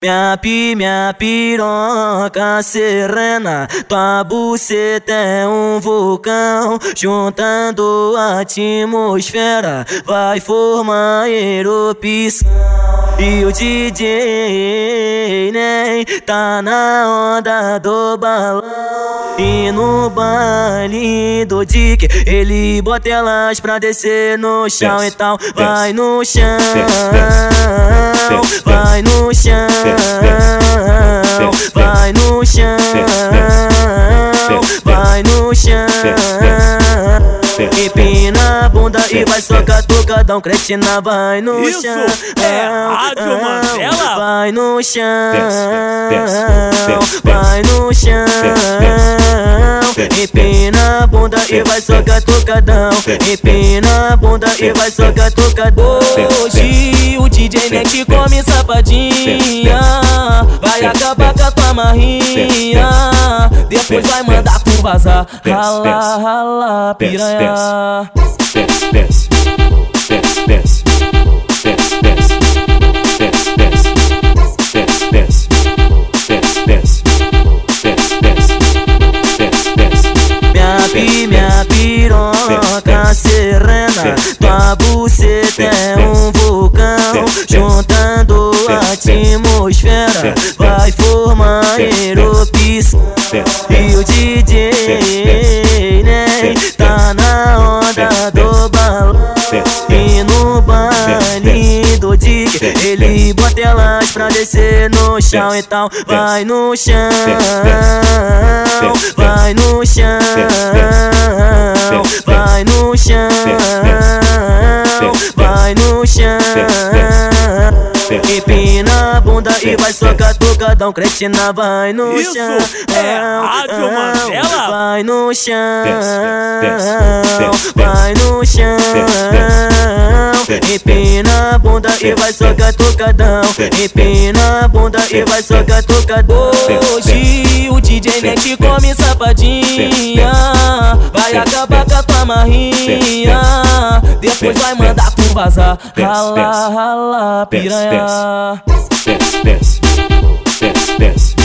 Minha pi, minha piroca serena, tua buceta é um vulcão, juntando a atmosfera, vai formar erupção. E o DJ tá na onda do balão. E no baile do Dick, ele bota elas pra descer no chão. Então vai no chão, vai no chão, vai no chão, vai no chão. Empina a bunda e vai socar tocadão, cretina vai no Isso chão. é Rádio Mandela. Vai no chão, vai no chão. Empina a bunda e vai socar tocadão. Empina a bunda e vai socar tocadão. Hoje o DJ mete come safadinha Vai acabar com a tua marrinha Depois vai mandar tu vazar Rala, rala, piranha Desce, desce, desce, desce Minha piroca serena, ele bota elas pra descer no chão. Então vai no chão, vai no chão, vai no chão, vai no chão. Empina a bunda e vai socar tocadão, cretina vai no Isso chão. é Rádio Mandela. Vai no chão, vai no chão. Empina e vai socar tocadão. Empina a bunda e vai socar tocadão. Hoje o DJ mete come safadinha. Vai acabar com a tua marrinha Depois vai mandar tu vazar Rala, rala, piranha. Desce, desce, desce, desce,